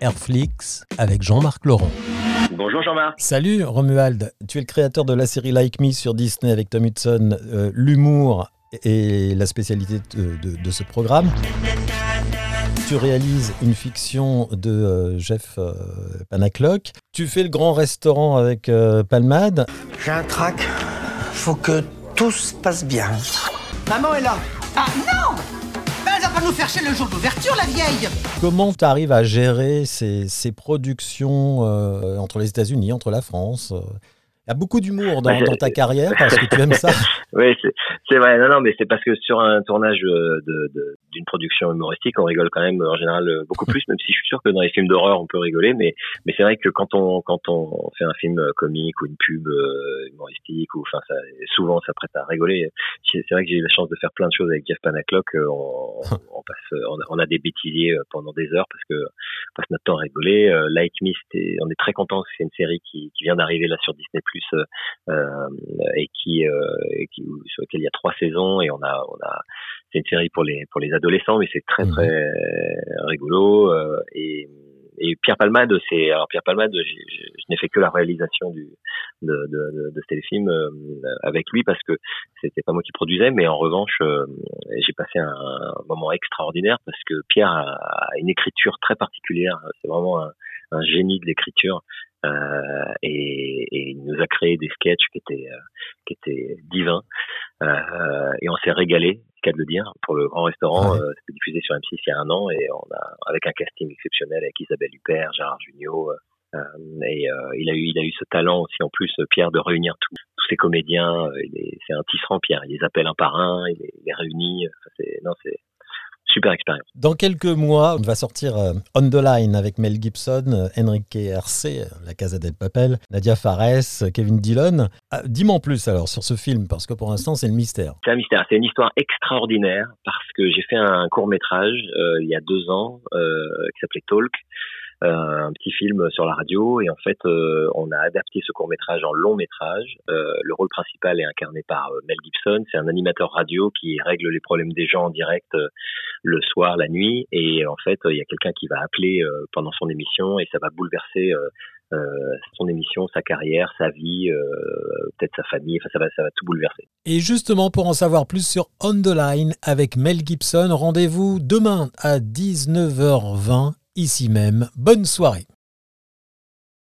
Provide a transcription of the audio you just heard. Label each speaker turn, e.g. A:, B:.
A: Airflix avec Jean-Marc Laurent.
B: Bonjour Jean-Marc.
A: Salut Romuald, tu es le créateur de la série Like Me sur Disney avec Tom Hudson. Euh, L'humour est la spécialité de, de- de ce programme. Tu réalises une fiction de euh, Jeff euh, Panaclock. Tu fais le grand restaurant avec euh, Palmade.
C: J'ai un trac. Faut que tout se passe bien.
D: Maman est là. Ah non nous faire chier le jour d'ouverture, la vieille
A: Comment tu arrives à gérer ces, ces productions euh, entre les États-Unis, entre la France euh? Il y a beaucoup d'humour dans,
B: Bah,
A: dans ta carrière parce que tu aimes ça.
B: Oui, c'est- vrai. Non, non, mais c'est parce que sur un tournage euh, de- de- on rigole quand même en général euh, beaucoup plus, même si je suis sûr que dans les films d'horreur, on peut rigoler. Mais, mais c'est vrai que quand on, quand on fait un film euh, comique ou une pub euh, humoristique, ou enfin, ça, souvent, ça prête à rigoler. C'est vrai que j'ai eu la chance de faire plein de choses avec Jeff Panaclock. On, on passe, on a, on a des bêtisiers pendant des heures parce que on passe notre temps à rigoler. Like Me, on est très content. C'est une série qui, qui vient d'arriver là sur Disney Plus euh, et qui, euh, et qui sur lequel il y a trois saisons et on a on a c'est une série pour les pour les adolescents mais c'est très
A: Mhm.
B: très rigolo euh, et et Pierre Palmade, c'est alors Pierre Palmade, j'ai- j'ai- je n'ai fait que la réalisation du de, de, de, de ce téléfilm euh, avec lui parce que c'était pas moi qui produisais, mais en revanche, euh, j'ai passé un, moment extraordinaire parce que Pierre a, a une écriture très particulière. C'est vraiment un, un génie de l'écriture euh, et, et il nous a créé des sketchs qui étaient euh, qui étaient divins euh, et on s'est régalé, cas de le dire, pour le grand restaurant.
A: Ouais.
B: Euh, C'était diffusé sur M6 il y a un an et on a avec un casting exceptionnel avec Isabelle Huppert, Gérard Jugnot. euh, et euh, il a eu il a eu ce talent aussi en plus Pierre de réunir tous tous ces comédiens c'est un tisserand Pierre il les appelle un par un il les, il les réunit Enfin, c'est non c'est super expérience
A: Dans quelques mois, on va sortir euh, On the Line avec Mel Gibson, euh, Enrique RC, euh, La Casa del Papel, Nadia Fares, Kevin Dillon. Ah, Dis-moi en plus alors sur ce film parce que pour l'instant c'est le mystère.
B: C'est un mystère. C'est une histoire extraordinaire parce que j'ai fait un court métrage il y a deux ans euh, qui s'appelait Talk, un petit film sur la radio et en fait euh, on a adapté ce court métrage en long métrage. Euh, le rôle principal est incarné par euh, Mel Gibson. C'est un animateur radio qui règle les problèmes des gens en direct euh, le soir, la nuit et en fait il y a quelqu'un qui va appeler euh, pendant son émission et ça va bouleverser euh, euh, son émission, sa carrière, sa vie, euh, peut-être sa famille. Enfin ça va ça va tout bouleverser.
A: Et justement pour en savoir plus sur On the Line avec Mel Gibson, rendez-vous demain à 19h20 ici même. Bonne soirée.